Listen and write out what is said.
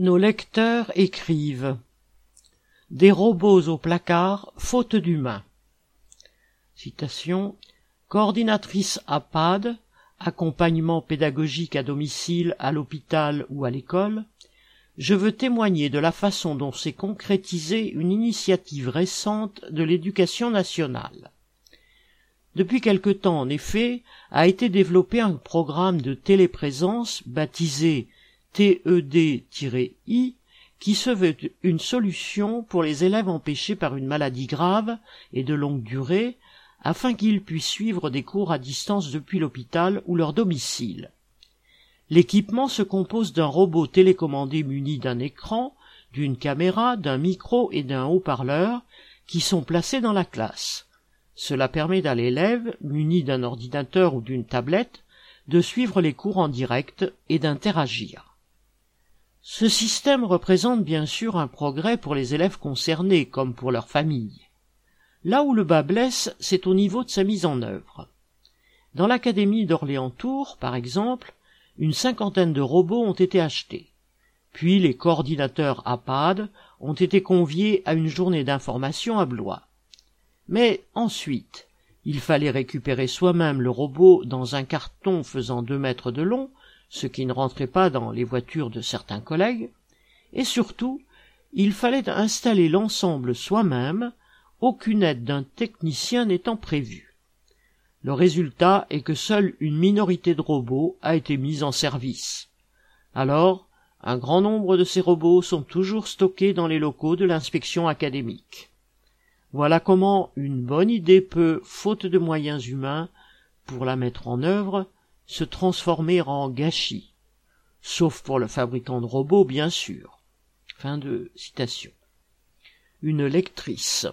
Nos lecteurs écrivent Des robots au placard, faute d'humains. Citation Coordinatrice APAD, accompagnement pédagogique à domicile, à l'hôpital ou à l'école, je veux témoigner de la façon dont s'est concrétisée une initiative récente de l'éducation nationale. Depuis quelque temps, en effet, a été développé un programme de téléprésence baptisé TED-I qui se veut une solution pour les élèves empêchés par une maladie grave et de longue durée afin qu'ils puissent suivre des cours à distance depuis l'hôpital ou leur domicile. L'équipement se compose d'un robot télécommandé muni d'un écran, d'une caméra, d'un micro et d'un haut-parleur qui sont placés dans la classe. Cela permet à l'élève, muni d'un ordinateur ou d'une tablette, de suivre les cours en direct et d'interagir. Ce système représente bien sûr un progrès pour les élèves concernés comme pour leurs familles. Là où le bas blesse, c'est au niveau de sa mise en œuvre. Dans l'académie d'Orléans-Tours, par exemple, une cinquantaine de robots ont été achetés. Puis les coordinateurs APAD ont été conviés à une journée d'information à Blois. Mais ensuite, il fallait récupérer soi-même le robot dans un carton faisant deux mètres de long, ce qui ne rentrait pas dans les voitures de certains collègues, et surtout, il fallait installer l'ensemble soi-même, aucune aide d'un technicien n'étant prévue. Le résultat est que seule une minorité de robots a été mise en service. Alors, un grand nombre de ces robots sont toujours stockés dans les locaux de l'inspection académique. Voilà comment une bonne idée peut, faute de moyens humains, pour la mettre en œuvre, se transformer en gâchis. Sauf pour le fabricant de robots, bien sûr. Fin de citation. Une lectrice.